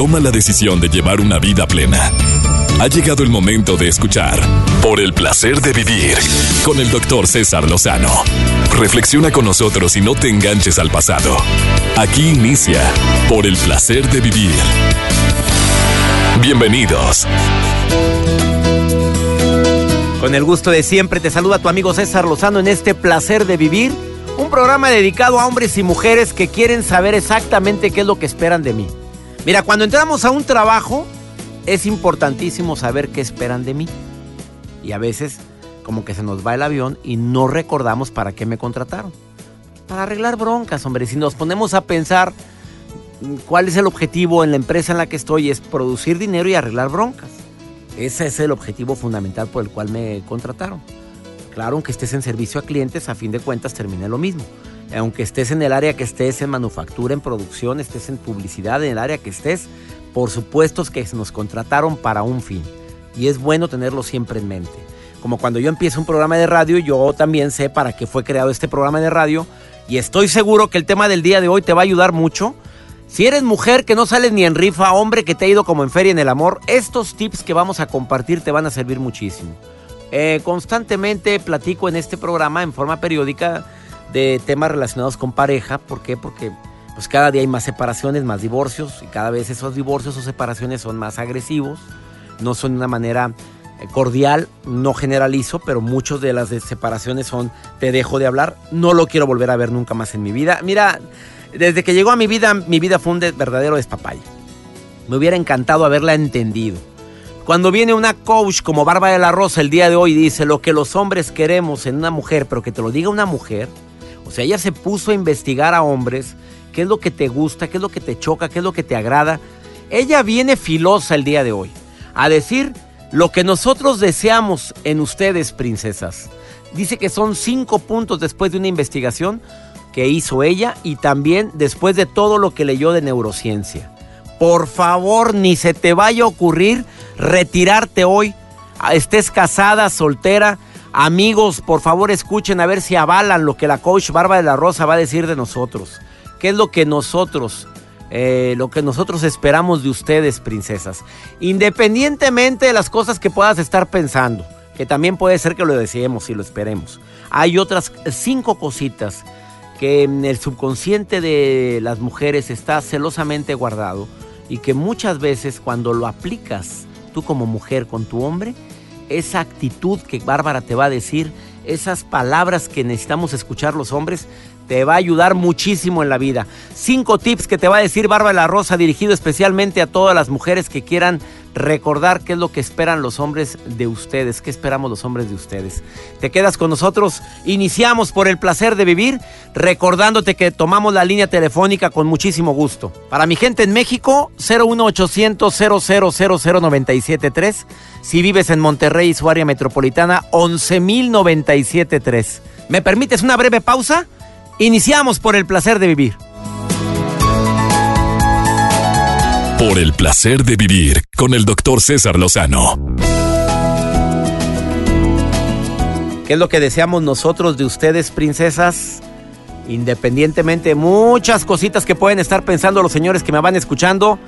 toma la decisión de llevar una vida plena. Ha llegado el momento de escuchar Por el placer de vivir con el doctor César Lozano. Reflexiona con nosotros y no te enganches al pasado. Aquí inicia Por el placer de vivir. Bienvenidos. Con el gusto de siempre te saluda tu amigo César Lozano en este placer de vivir, un programa dedicado a hombres y mujeres que quieren saber exactamente qué es lo que esperan de mí. Mira, cuando entramos a un trabajo es importantísimo saber qué esperan de mí. Y a veces como que se nos va el avión y no recordamos para qué me contrataron. Para arreglar broncas, hombre. Si nos ponemos a pensar mm, cuál es el objetivo en la empresa en la que estoy, es producir dinero y arreglar broncas. Ese es el objetivo fundamental por el cual me contrataron. Claro, aunque estés en servicio a clientes, a fin de cuentas termina lo mismo. Aunque estés en el área que estés, en manufactura, en producción, estés en publicidad, en el área que estés, por supuesto que nos contrataron para un fin. Y es bueno tenerlo siempre en mente. Como cuando yo empiezo un programa de radio, yo también sé para qué fue creado este programa de radio. Y estoy seguro que el tema del día de hoy te va a ayudar mucho si eres mujer que no sales ni en rifa, hombre que te ha ido como en feria en el amor, estos tips que vamos a compartir te van a servir muchísimo. Eh, constantemente platico en este programa en forma periódica de temas relacionados con pareja. ¿Por qué? Porque pues cada día hay más separaciones, más divorcios y cada vez esos divorcios o separaciones son más agresivos. No son de una manera eh, cordial, no generalizo, pero muchas de las separaciones son te dejo de hablar, no lo quiero volver a ver nunca más en mi vida. Mira, desde que llegó a mi vida, mi vida fue un verdadero despapaya. Me hubiera encantado haberla entendido. Cuando viene una coach como Bárbara de la Rosa el día de hoy dice lo que los hombres queremos en una mujer, pero que te lo diga una mujer, o sea, ella se puso a investigar a hombres, qué es lo que te gusta, qué es lo que te choca, qué es lo que te agrada. Ella viene filosa el día de hoy a decir lo que nosotros deseamos en ustedes, princesas. Dice que son cinco puntos después de una investigación que hizo ella y también después de todo lo que leyó de neurociencia. Por favor, ni se te vaya a ocurrir retirarte hoy. Estés casada, soltera. Amigos, por favor escuchen a ver si avalan lo que la coach Barba de la Rosa va a decir de nosotros. ¿Qué es lo que nosotros, eh, lo que nosotros esperamos de ustedes, princesas? Independientemente de las cosas que puedas estar pensando, que también puede ser que lo deseemos y lo esperemos. Hay otras cinco cositas que en el subconsciente de las mujeres está celosamente guardado y que muchas veces cuando lo aplicas tú como mujer con tu hombre, esa actitud que Bárbara te va a decir, esas palabras que necesitamos escuchar los hombres, te va a ayudar muchísimo en la vida. Cinco tips que te va a decir Bárbara Rosa, dirigido especialmente a todas las mujeres que quieran recordar qué es lo que esperan los hombres de ustedes, qué esperamos los hombres de ustedes. Te quedas con nosotros, iniciamos por el placer de vivir, recordándote que tomamos la línea telefónica con muchísimo gusto. Para mi gente en México, 01800 00973 Si vives en Monterrey y su área metropolitana, 11973. ¿Me permites una breve pausa? Iniciamos por el placer de vivir. Por el placer de vivir con el doctor César Lozano. ¿Qué es lo que deseamos nosotros de ustedes, princesas? Independientemente de muchas cositas que pueden estar pensando los señores que me van escuchando,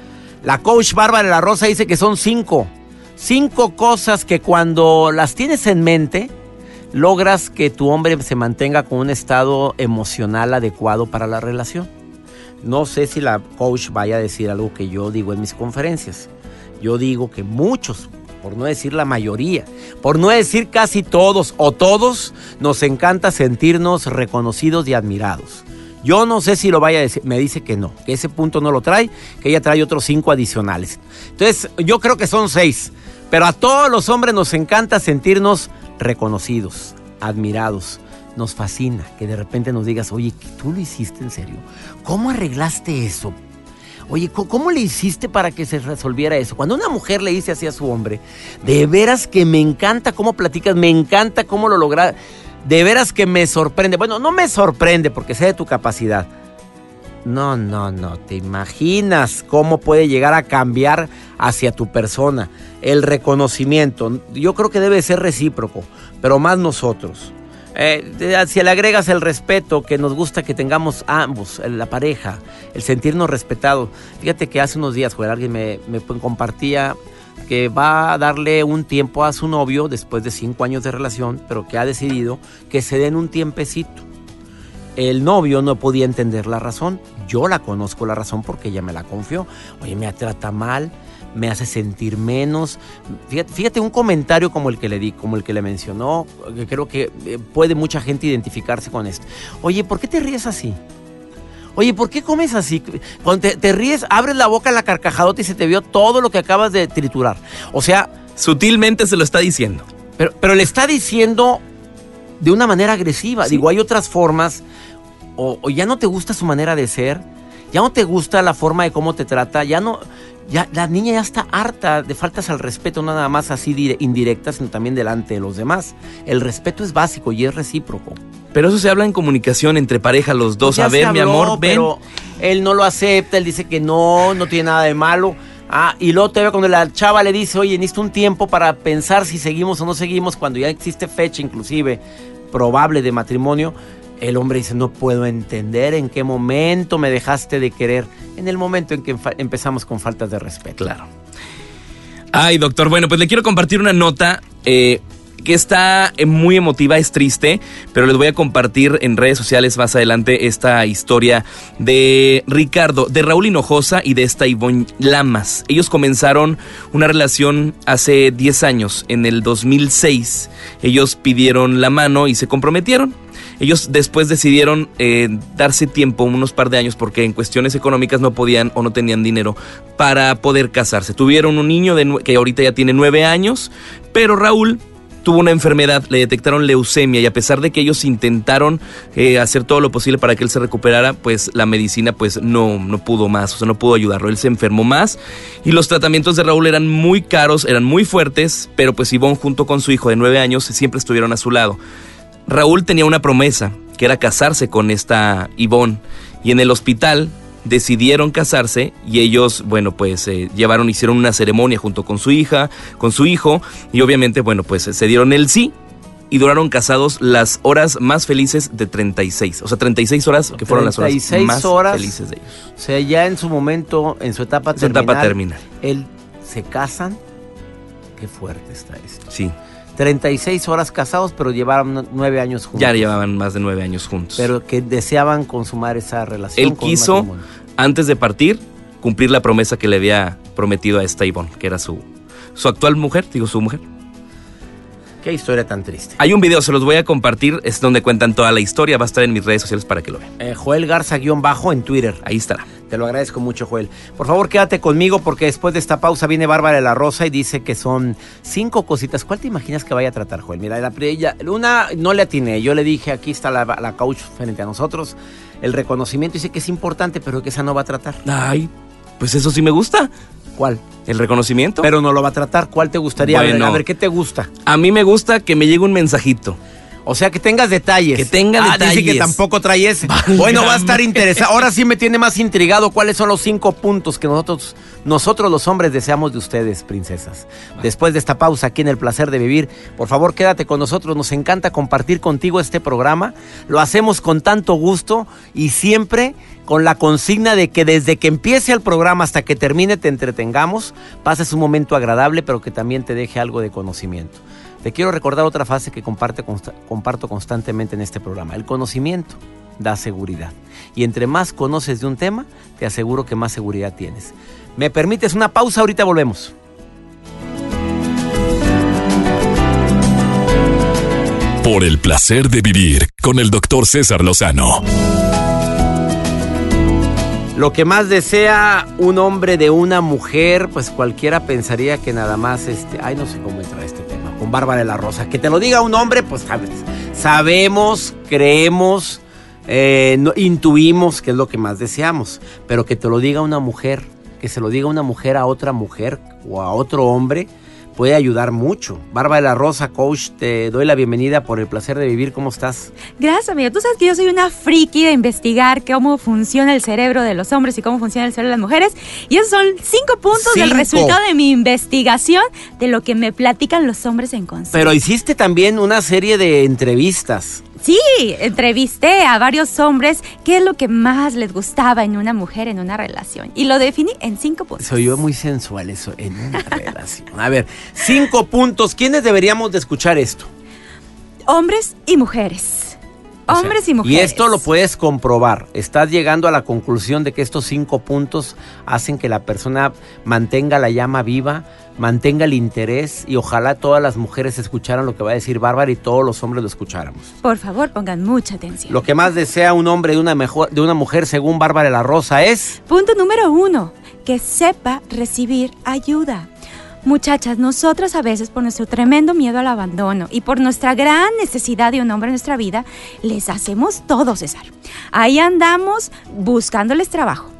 la coach Bárbara de la Rosa dice que son cinco. Cinco cosas que cuando las tienes en mente, logras que tu hombre se mantenga con un estado emocional adecuado para la relación. No sé si la coach vaya a decir algo que yo digo en mis conferencias. Yo digo que muchos, por no decir la mayoría, por no decir casi todos o todos, nos encanta sentirnos reconocidos y admirados. Yo no sé si lo vaya a decir, me dice que no, que ese punto no lo trae, que ella trae otros cinco adicionales. Entonces, yo creo que son seis, pero a todos los hombres nos encanta sentirnos reconocidos, admirados. Nos fascina que de repente nos digas, oye, ¿tú lo hiciste en serio? ¿Cómo arreglaste eso? Oye, ¿cómo le hiciste para que se resolviera eso? Cuando una mujer le dice así a su hombre, de veras que me encanta cómo platicas, me encanta cómo lo logras, de veras que me sorprende. Bueno, no me sorprende porque sé de tu capacidad. No, no, no, te imaginas cómo puede llegar a cambiar hacia tu persona el reconocimiento. Yo creo que debe ser recíproco, pero más nosotros. Eh, si le agregas el respeto que nos gusta que tengamos ambos, la pareja, el sentirnos respetados. Fíjate que hace unos días, alguien me, me compartía que va a darle un tiempo a su novio después de cinco años de relación, pero que ha decidido que se den un tiempecito. El novio no podía entender la razón. Yo la conozco la razón porque ella me la confió. Oye, me trata mal, me hace sentir menos. Fíjate, un comentario como el que le di, como el que le mencionó, que creo que eh, puede mucha gente identificarse con esto. Oye, ¿por qué te ríes así? Oye, ¿por qué comes así? Cuando te, ríes, abres la boca en la carcajadota y se te vio todo lo que acabas de triturar. O sea... Sutilmente se lo está diciendo. Pero, pero le está diciendo de una manera agresiva. Digo, hay otras formas. O, ya no te gusta su manera de ser. Ya no te gusta la forma de cómo te trata. Ya no ya la niña ya está harta de faltas al respeto, no nada más así indirectas, sino también delante de los demás. El respeto es básico y es recíproco. Pero eso se habla en comunicación entre pareja los dos. Pues a ver, mi amor, ven. Pero él no lo acepta, él dice que no, no tiene nada de malo. Ah, y luego te ve cuando la chava le dice, oye, necesito un tiempo para pensar si seguimos o no seguimos, cuando ya existe fecha inclusive probable de matrimonio, el hombre dice, no puedo entender en qué momento me dejaste de querer. En el momento en que empezamos con faltas de respeto. Claro. Ay, doctor, bueno, pues le quiero compartir una nota. Eh, que está eh, muy emotiva, es triste, pero les voy a compartir en redes sociales más adelante esta historia de Ricardo, de Raúl Hinojosa y de esta Ivonne Lamas. Ellos comenzaron una relación hace 10 años, en el 2006. Ellos pidieron la mano y se comprometieron. Ellos después decidieron eh, darse tiempo, unos par de años, porque en cuestiones económicas no podían o no tenían dinero para poder casarse. Tuvieron un niño de, que ahorita ya tiene nueve años, pero Raúl tuvo una enfermedad, le detectaron leucemia y a pesar de que ellos intentaron eh, hacer todo lo posible para que él se recuperara, pues la medicina pues no, no pudo más, o sea, no pudo ayudarlo, él se enfermó más y los tratamientos de Raúl eran muy caros, eran muy fuertes, pero pues Ivonne junto con su hijo de nueve años siempre estuvieron a su lado. Raúl tenía una promesa, que era casarse con esta Ivonne. Y en el hospital decidieron casarse y ellos, bueno, pues eh, llevaron, hicieron una ceremonia junto con su hija, con su hijo, y obviamente, bueno, pues se dieron el sí y duraron casados las horas más felices de 36. O sea, 36 horas que fueron las horas más felices de ellos. O sea, ya en su momento, en su etapa su etapa terminal. Él se casan. Qué fuerte está esto. Sí. 36 horas casados, pero llevaban nueve años juntos. Ya llevaban más de nueve años juntos. Pero que deseaban consumar esa relación. Él quiso, antes de partir, cumplir la promesa que le había prometido a esta Ivonne, que era su, su actual mujer, digo su mujer. Qué historia tan triste. Hay un video, se los voy a compartir, es donde cuentan toda la historia, va a estar en mis redes sociales para que lo vean. Eh, Joel Garza-bajo en Twitter. Ahí estará. Te lo agradezco mucho, Joel. Por favor, quédate conmigo porque después de esta pausa viene Bárbara de la Rosa y dice que son cinco cositas. ¿Cuál te imaginas que vaya a tratar, Joel? Mira, la, ella, una no le atiné. Yo le dije, aquí está la, la coach frente a nosotros. El reconocimiento dice que es importante, pero que esa no va a tratar. Ay, pues eso sí me gusta. ¿Cuál? El reconocimiento. Pero no lo va a tratar. ¿Cuál te gustaría? Bueno, a ver, ¿qué te gusta? A mí me gusta que me llegue un mensajito. O sea, que tengas detalles. Que tenga ah, Dice que tampoco trae ese. Bueno, va a estar interesado. Ahora sí me tiene más intrigado cuáles son los cinco puntos que nosotros, nosotros los hombres deseamos de ustedes, princesas. Después de esta pausa aquí en El Placer de Vivir, por favor quédate con nosotros. Nos encanta compartir contigo este programa. Lo hacemos con tanto gusto y siempre con la consigna de que desde que empiece el programa hasta que termine te entretengamos, pases un momento agradable, pero que también te deje algo de conocimiento. Te quiero recordar otra frase que comparto constantemente en este programa. El conocimiento da seguridad. Y entre más conoces de un tema, te aseguro que más seguridad tienes. ¿Me permites una pausa? Ahorita volvemos. Por el placer de vivir con el doctor César Lozano. Lo que más desea un hombre de una mujer, pues cualquiera pensaría que nada más este, ay no sé cómo entra este Bárbara de la Rosa. Que te lo diga un hombre, pues sabemos, creemos, eh, intuimos que es lo que más deseamos. Pero que te lo diga una mujer, que se lo diga una mujer a otra mujer o a otro hombre, puede ayudar mucho. Bárbara de la Rosa, coach, te doy la bienvenida por el placer de vivir. ¿Cómo estás? Gracias, amigo. Tú sabes que yo soy una friki de investigar cómo funciona el cerebro de los hombres y cómo funciona el cerebro de las mujeres. Y esos son cinco puntos del resultado de mi investigación de lo que me platican los hombres en consulta. Pero hiciste también una serie de entrevistas. Sí, entrevisté a varios hombres qué es lo que más les gustaba en una mujer en una relación. Y lo definí en cinco puntos. Se oyó muy sensual eso en una relación. A ver, cinco puntos. ¿Quiénes deberíamos de escuchar esto? Hombres y mujeres. O sea, Hombres y mujeres. Y esto lo puedes comprobar. Estás llegando a la conclusión de que estos cinco puntos hacen que la persona mantenga la llama viva, mantenga el interés y ojalá todas las mujeres escucharan lo que va a decir Bárbara y todos los hombres lo escucháramos. Por favor, pongan mucha atención. Lo que más desea un hombre de una, mejor, de una mujer, según Bárbara la Rosa, es... Punto número uno, que sepa recibir ayuda. Muchachas, nosotras a veces por nuestro tremendo miedo al abandono y por nuestra gran necesidad de un hombre en nuestra vida, les hacemos todo, César. Ahí andamos buscándoles trabajo,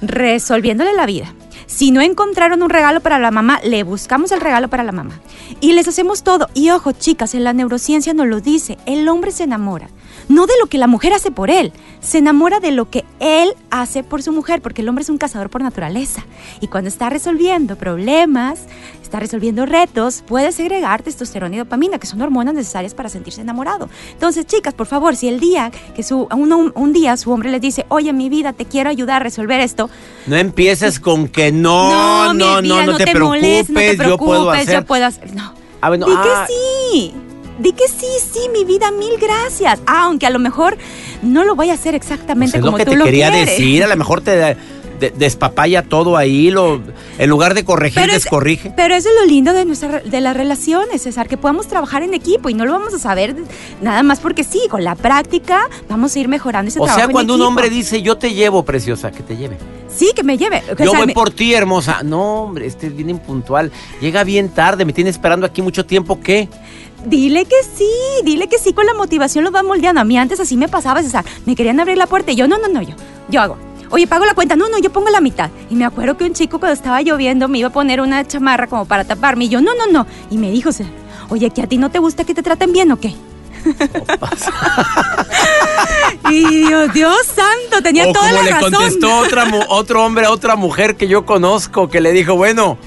resolviéndole la vida. Si no encontraron un regalo para la mamá, le buscamos el regalo para la mamá. Y les hacemos todo. Y ojo, chicas, en la neurociencia nos lo dice, el hombre se enamora. No de lo que la mujer hace por él, se enamora de lo que él hace por su mujer, porque el hombre es un cazador por naturaleza. Y cuando está resolviendo problemas, está resolviendo retos, puede segregar testosterona y dopamina, que son hormonas necesarias para sentirse enamorado. Entonces, chicas, por favor, si el día que su, un, un día su hombre les dice, oye, mi vida, te quiero ayudar a resolver esto, No empieces con que no, no, no, no, te, preocupes, no te yo puedo hacer... yo puedo hacer. No. Ah, bueno, Di ah, que sí. Di que sí, sí, mi vida, mil gracias. Ah, aunque a lo mejor no lo voy a hacer exactamente Pues como lo que tú te lo quería quieres. decir, a lo mejor te de- de- despapaya todo ahí, lo, en lugar de corregir, Pero es- descorrige. Pero eso es lo lindo de nuestra de las relaciones, César, que podamos trabajar en equipo y no lo vamos a saber nada más porque sí, con la práctica vamos a ir mejorando ese O trabajo sea, en cuando un equipo. hombre dice, yo te llevo, preciosa, que te lleve. Sí, que me lleve. O Yo sea, voy me- por ti, hermosa. No, hombre, este es bien impuntual. Llega bien tarde, me tiene esperando aquí mucho tiempo, ¿qué? Dile que sí, dile que sí, con la motivación lo va moldeando. A mí antes así me pasaba, César. Me querían abrir la puerta y yo, no, no, no, yo, yo hago. Oye, pago la cuenta. No, no, yo pongo la mitad. Y me acuerdo que un chico cuando estaba lloviendo me iba a poner una chamarra como para taparme. Y yo, no, no, no. Y me dijo, César, oye, ¿que a ti no te gusta que te traten bien o qué? y Dios, Dios santo, tenía o toda como la le razón. contestó otra, otro hombre a otra mujer que yo conozco, que le dijo, bueno,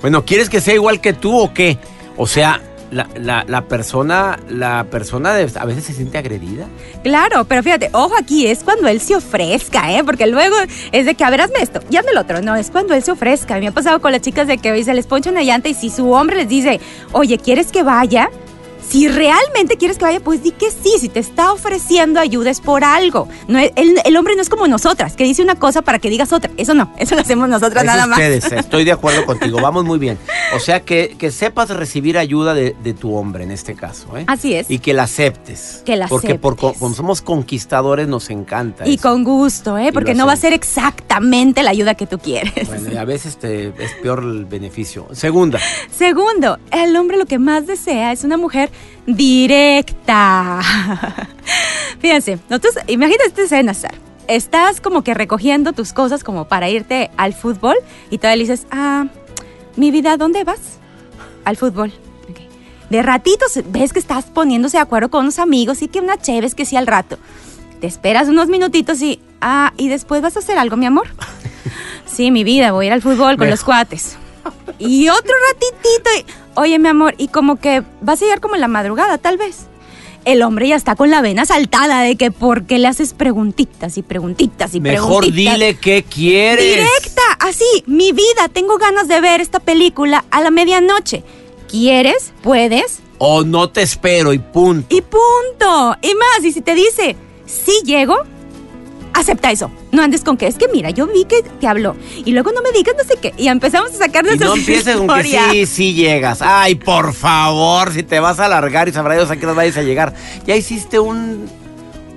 bueno, ¿quieres que sea igual que tú o qué? O sea, la, la- persona, la persona de- a veces se siente agredida. Claro, pero fíjate, ojo aquí, es cuando él se ofrezca, ¿eh? Porque luego es de que, a ver, hazme esto, y hazme el otro. No, es cuando él se ofrezca. Me ha pasado con las chicas de que se les poncha una llanta y si su hombre les dice, oye, ¿quieres que vaya? Si realmente quieres que vaya, pues di que sí. Si te está ofreciendo ayuda es por algo. No, el, el hombre no es como nosotras, que dice una cosa para que digas otra. Eso no, eso lo hacemos nosotras Es nada más. ustedes, estoy de acuerdo contigo, vamos muy bien. O sea, que, que sepas recibir ayuda de, de tu hombre en este caso, ¿eh? Así es. Y que la aceptes. Que la Porque por, aceptes. como somos conquistadores nos encanta. Y eso. con gusto, ¿eh? Porque no va a ser exactamente la ayuda que tú quieres. Bueno, y a veces te, es peor el beneficio. Segunda, Segundo, el hombre lo que más desea es una mujer directa. Fíjense, nosotros, imagínate esta escena, Sar. Estás como que recogiendo tus cosas como para irte al fútbol y todavía le dices, ah, mi vida, ¿dónde vas? Al fútbol. De ratitos ves que estás poniéndose de acuerdo con unos amigos y que una chévere que sí al rato. Te esperas unos minutitos y, ah, y después vas a hacer algo, mi amor. Sí, mi vida, voy a ir al fútbol con los cuates. Y otro ratitito. y, Oye, mi amor, y como que vas a llegar como en la madrugada, tal vez. El hombre ya está con la vena saltada de que por qué le haces preguntitas y preguntitas y mejor preguntitas. dile qué quieres. Directa, así, mi vida, tengo ganas de ver esta película a la medianoche. ¿Quieres? ¿Puedes? O no te espero y punto. Y punto. Y más, y si te dice, sí llego, acepta eso. No andes con que es que mira, yo vi que te habló. Y luego no me digas no sé qué. Y empezamos a sacar Y nuestras no empieces con que sí, sí llegas. Ay, por favor, si te vas a alargar y sabrá Dios a qué nos vayas a llegar. Ya hiciste un,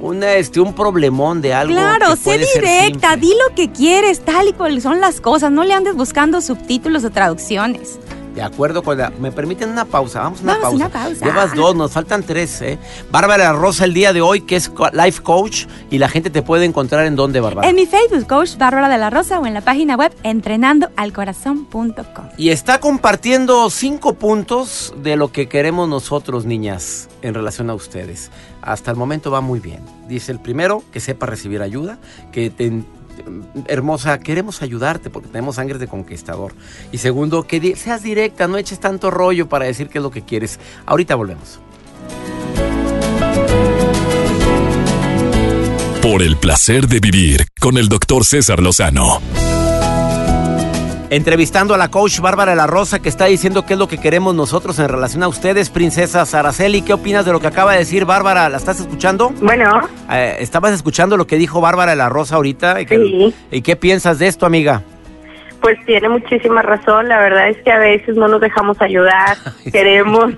una, este, un problemón de algo. Claro, sé directa, di lo que quieres, tal y cual son las cosas. No le andes buscando subtítulos o traducciones. De acuerdo con la... ¿Me permiten una pausa? Vamos a una Vamos, pausa. una pausa. Llevas dos, nos faltan tres, ¿eh? Bárbara Rosa el día de hoy, que es life coach, y la gente te puede encontrar en dónde, Bárbara. En mi Facebook, Coach Bárbara de la Rosa, o en la página web entrenandoalcorazón.com. Y está compartiendo cinco puntos de lo que queremos nosotros, niñas, en relación a ustedes. Hasta el momento va muy bien. Dice el primero, que sepa recibir ayuda, que te, hermosa, queremos ayudarte porque tenemos sangre de conquistador. Y segundo, que seas directa, no eches tanto rollo para decir qué es lo que quieres. Ahorita volvemos. Por el placer de vivir con el doctor César Lozano. Entrevistando a la coach Bárbara de la Rosa que está diciendo qué es lo que queremos nosotros en relación a ustedes, princesa Araceli. ¿Qué opinas de lo que acaba de decir Bárbara? ¿La estás escuchando? Bueno, Eh, ¿Estabas escuchando lo que dijo Bárbara de la Rosa ahorita? ¿Y qué, Sí. ¿Y qué piensas de esto, amiga? pues tiene muchísima razón. La verdad es que a veces no nos dejamos ayudar. Queremos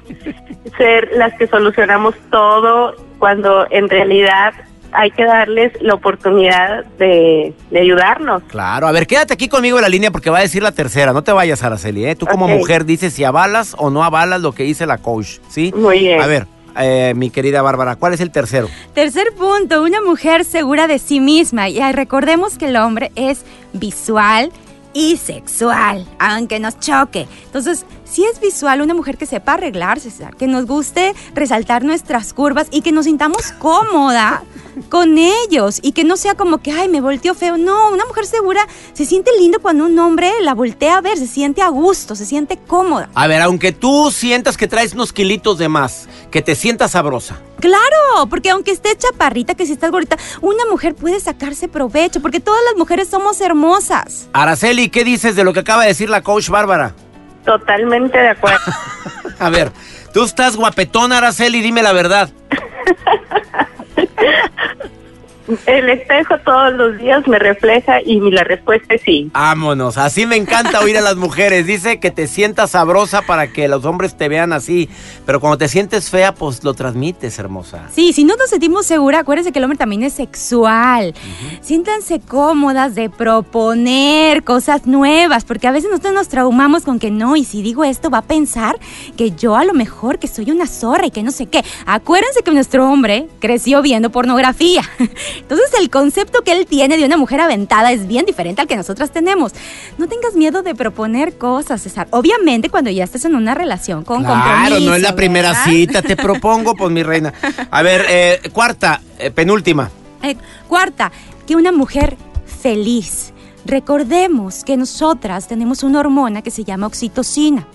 ser las que solucionamos todo cuando en realidad hay que darles la oportunidad de, de ayudarnos. Claro, a ver, quédate aquí conmigo en la línea porque va a decir la tercera. No te vayas, Araceli, ¿eh? Tú como mujer dices si avalas o no avalas lo que dice la coach, ¿sí? Muy bien. A ver, eh, mi querida Bárbara, ¿cuál es el tercero? Tercer punto, una mujer segura de sí misma. Y recordemos que el hombre es visual y sexual, aunque nos choque. Entonces, si es visual, una mujer que sepa arreglarse, César, que nos guste resaltar nuestras curvas y que nos sintamos cómoda con ellos y que no sea como que, ay, me volteó feo. No, una mujer segura se siente lindo cuando un hombre la voltea a ver, se siente a gusto, se siente cómoda. A ver, aunque tú sientas que traes unos kilitos de más, que te sientas sabrosa. Claro, porque aunque esté chaparrita, que si estás gordita, una mujer puede sacarse provecho, porque todas las mujeres somos hermosas. Araceli, ¿qué dices de lo que acaba de decir la coach Bárbara? Totalmente de acuerdo. A ver, tú estás guapetona, Araceli, dime la verdad. El espejo todos los días me refleja y mi- la respuesta es sí. Vámonos, así me encanta oír a las mujeres. Dice que te sientas sabrosa para que los hombres te vean así. Pero cuando te sientes fea, pues lo transmites, hermosa. Sí, si no nos sentimos seguras, acuérdense que el hombre también es sexual. Siéntanse cómodas de proponer cosas nuevas, porque a veces nosotros nos traumamos con que no, y si digo esto va a pensar que yo a lo mejor que soy una zorra y que no sé qué. Acuérdense que nuestro hombre creció viendo pornografía. Entonces el concepto que él tiene de una mujer aventada es bien diferente al que nosotras tenemos. No tengas miedo de proponer cosas, César. Obviamente cuando ya estés en una relación con Claro, compromiso. no es la primera ¿verdad? cita, te propongo, pues mi reina. A ver, eh, cuarta, eh, penúltima. Eh, cuarta, que una mujer feliz. Recordemos que nosotras tenemos una hormona que se llama oxitocina.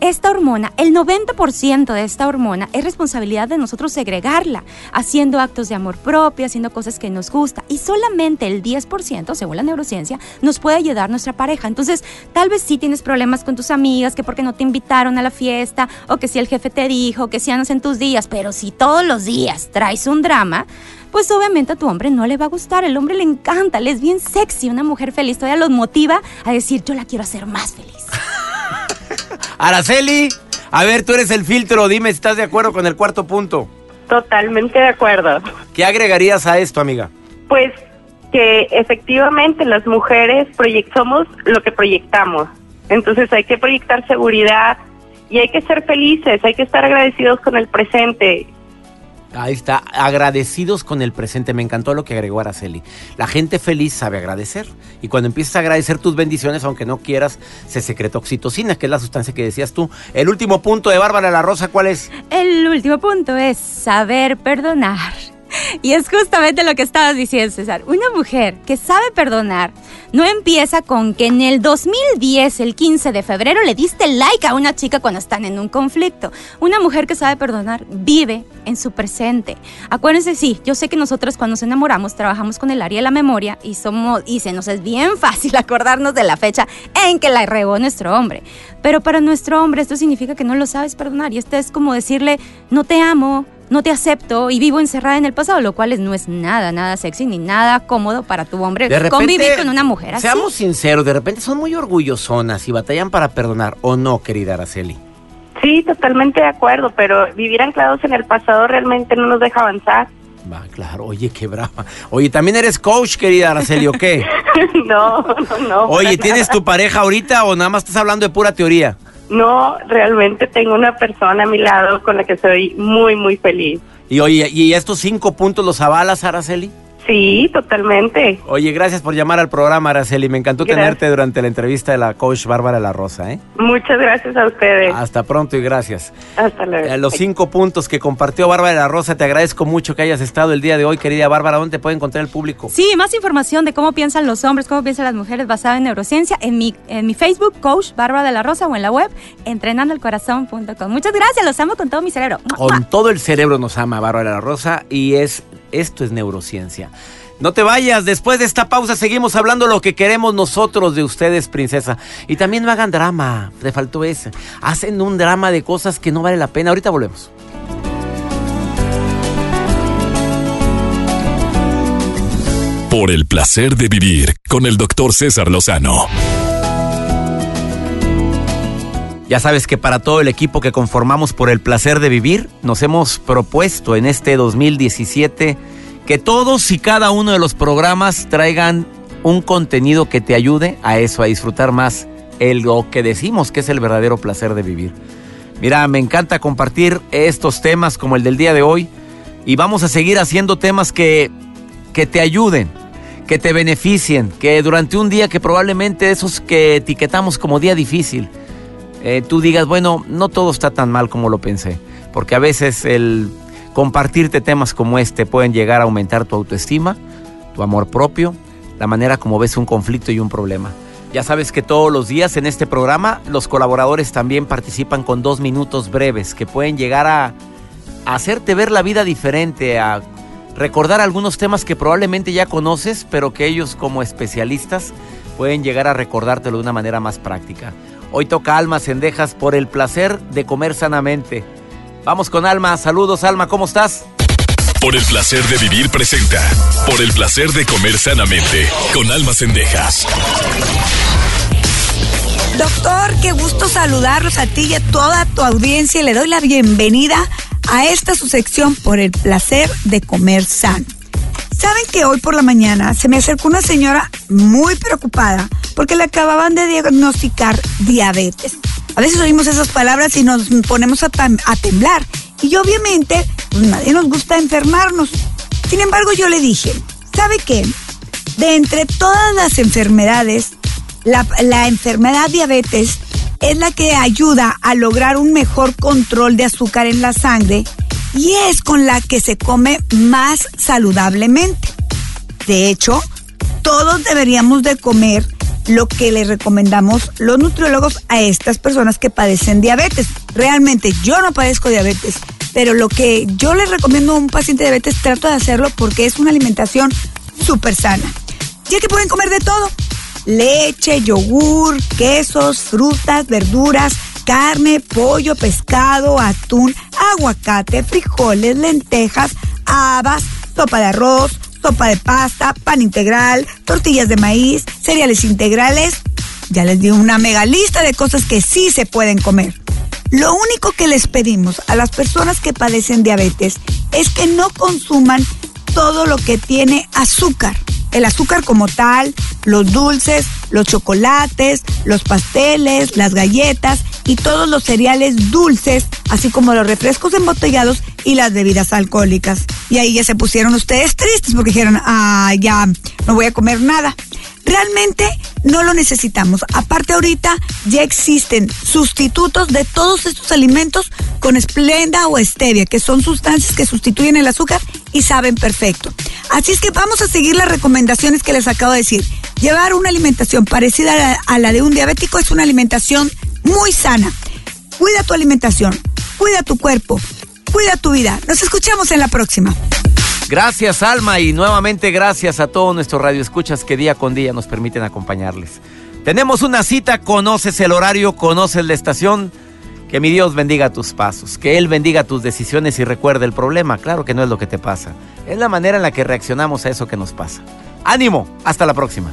Esta hormona, el 90% de esta hormona es responsabilidad de nosotros segregarla, haciendo actos de amor propio, haciendo cosas que nos gusta. Y solamente el 10%, según la neurociencia, nos puede ayudar nuestra pareja. Entonces, tal vez sí tienes problemas con tus amigas, que porque no te invitaron a la fiesta, o que si el jefe te dijo, que si andas en tus días, pero si todos los días traes un drama, pues obviamente a tu hombre no le va a gustar. El hombre le encanta, le es bien sexy. Una mujer feliz todavía los motiva a decir, yo la quiero hacer más feliz. Araceli, a ver, tú eres el filtro, dime si estás de acuerdo con el cuarto punto. Totalmente de acuerdo. ¿Qué agregarías a esto, amiga? Pues que efectivamente las mujeres proyec- somos lo que proyectamos. Entonces hay que proyectar seguridad y hay que ser felices, hay que estar agradecidos con el presente. Ahí está, agradecidos con el presente. Me encantó lo que agregó Araceli. La gente feliz sabe agradecer. Y cuando empiezas a agradecer tus bendiciones, aunque no quieras, se secreta oxitocina, que es la sustancia que decías tú. El último punto de Bárbara La Rosa, ¿cuál es? El último punto es saber perdonar. Y es justamente lo que estabas diciendo, César. Una mujer que sabe perdonar no empieza con que en el 2010, el 15 de febrero, le diste like a una chica cuando están en un conflicto. Una mujer que sabe perdonar vive en su presente. Acuérdense, sí, yo sé que nosotros cuando nos enamoramos trabajamos con el área de la memoria y somos y se nos es bien fácil acordarnos de la fecha en que la regó nuestro hombre. Pero para nuestro hombre esto significa que no lo sabes perdonar y esto es como decirle no te amo, no te acepto y vivo encerrada en el pasado, lo cual es- no es nada, nada sexy ni nada cómodo para tu hombre De repente, convivir con una mujer así. Seamos sinceros, de repente son muy orgullosonas y batallan para perdonar, ¿o no, querida Araceli? Sí, totalmente de acuerdo, pero vivir anclados en el pasado realmente no nos deja avanzar. Va, claro, oye, qué brava. Oye, ¿también eres coach, querida Araceli, o qué? no, no, no. Oye, ¿tienes nada. tu pareja ahorita o nada más estás hablando de pura teoría? No, realmente tengo una persona a mi lado con la que soy muy, muy feliz. Y oye, ¿y estos cinco puntos los avalas, Araceli? Sí, totalmente. Oye, gracias por llamar al programa, Araceli. Me encantó tenerte durante la entrevista de la coach Bárbara La Rosa. ¿eh? Muchas gracias a ustedes. Hasta pronto y gracias. Hasta luego. Eh, los cinco puntos que compartió Bárbara La Rosa, te agradezco mucho que hayas estado el día de hoy, querida Bárbara. ¿Dónde te puede encontrar el público? Sí, más información de cómo piensan los hombres, cómo piensan las mujeres basada en neurociencia en mi, en mi Facebook, coach Bárbara de la Rosa, o en la web entrenandoelcorazón.com. Muchas gracias, los amo con todo mi cerebro. Con todo el cerebro nos ama Bárbara La Rosa y es esto es neurociencia. No te vayas, después de esta pausa seguimos hablando lo que queremos nosotros de ustedes, princesa. Y también no hagan drama, te faltó ese. Hacen un drama de cosas que no vale la pena. Ahorita volvemos. Por el placer de vivir con el doctor César Lozano. Ya sabes que para todo el equipo que conformamos por el placer de vivir, nos hemos propuesto en este 2017 que todos y cada uno de los programas traigan un contenido que te ayude a eso, a disfrutar más el, lo que decimos que es el verdadero placer de vivir. Mira, me encanta compartir estos temas como el del día de hoy y vamos a seguir haciendo temas que, que te ayuden, que te beneficien, que durante un día que probablemente esos que etiquetamos como día difícil, eh, tú digas, bueno, no todo está tan mal como lo pensé, porque a veces el compartirte temas como este pueden llegar a aumentar tu autoestima, tu amor propio, la manera como ves un conflicto y un problema. Ya sabes que todos los días en este programa los colaboradores también participan con dos minutos breves que pueden llegar a, hacerte ver la vida diferente, a recordar algunos temas que probablemente ya conoces, pero que ellos como especialistas pueden llegar a recordártelo de una manera más práctica. Hoy toca Almas Cendejas por el placer de comer sanamente. Vamos con Alma. Saludos, Alma. ¿Cómo estás? Por el placer de vivir presenta. Por el placer de comer sanamente. Con Alma Cendejas. Doctor, qué gusto saludarlos a ti y a toda tu audiencia. Le doy la bienvenida a esta su sección por el placer de comer sano. Saben que hoy por la mañana se me acercó una señora muy preocupada porque le acababan de diagnosticar diabetes. A veces oímos esas palabras y nos ponemos a, temblar. Y obviamente, pues nadie nos gusta enfermarnos. Sin embargo, yo le dije, ¿sabe qué? De entre todas las enfermedades, la, la enfermedad diabetes es la que ayuda a lograr un mejor control de azúcar en la sangre y es con la que se come más saludablemente. De hecho, todos deberíamos de comer lo que le recomendamos los nutriólogos a estas personas que padecen diabetes. Realmente yo no padezco diabetes, pero lo que yo le recomiendo a un paciente de diabetes trato de hacerlo porque es una alimentación súper sana. Ya que pueden comer de todo. Leche, yogur, quesos, frutas, verduras, carne, pollo, pescado, atún, aguacate, frijoles, lentejas, habas, sopa de arroz, sopa de pasta, pan integral, tortillas de maíz, cereales integrales. Ya les di una mega lista de cosas que sí se pueden comer. Lo único que les pedimos a las personas que padecen diabetes es que no consuman todo lo que tiene azúcar. El azúcar como tal, los dulces, los chocolates, los pasteles, las galletas y todos los cereales dulces, así como los refrescos embotellados y las bebidas alcohólicas. Y ahí ya se pusieron ustedes tristes porque dijeron, ah, ya no voy a comer nada. Realmente no lo necesitamos. Aparte ahorita ya existen sustitutos de todos estos alimentos con esplenda o stevia, que son sustancias que sustituyen el azúcar y saben perfecto. Así es que vamos a seguir las recomendaciones que les acabo de decir. Llevar una alimentación parecida a la, a la de un diabético es una alimentación muy sana. Cuida tu alimentación, cuida tu cuerpo, cuida tu vida. Nos escuchamos en la próxima. Gracias Alma y nuevamente gracias a todos nuestros radioescuchas que día con día nos permiten acompañarles. Tenemos una cita, conoces el horario, conoces la estación. Que mi Dios bendiga tus pasos, que Él bendiga tus decisiones y recuerde el problema. Claro que no es lo que te pasa, es la manera en la que reaccionamos a eso que nos pasa. Ánimo, hasta la próxima.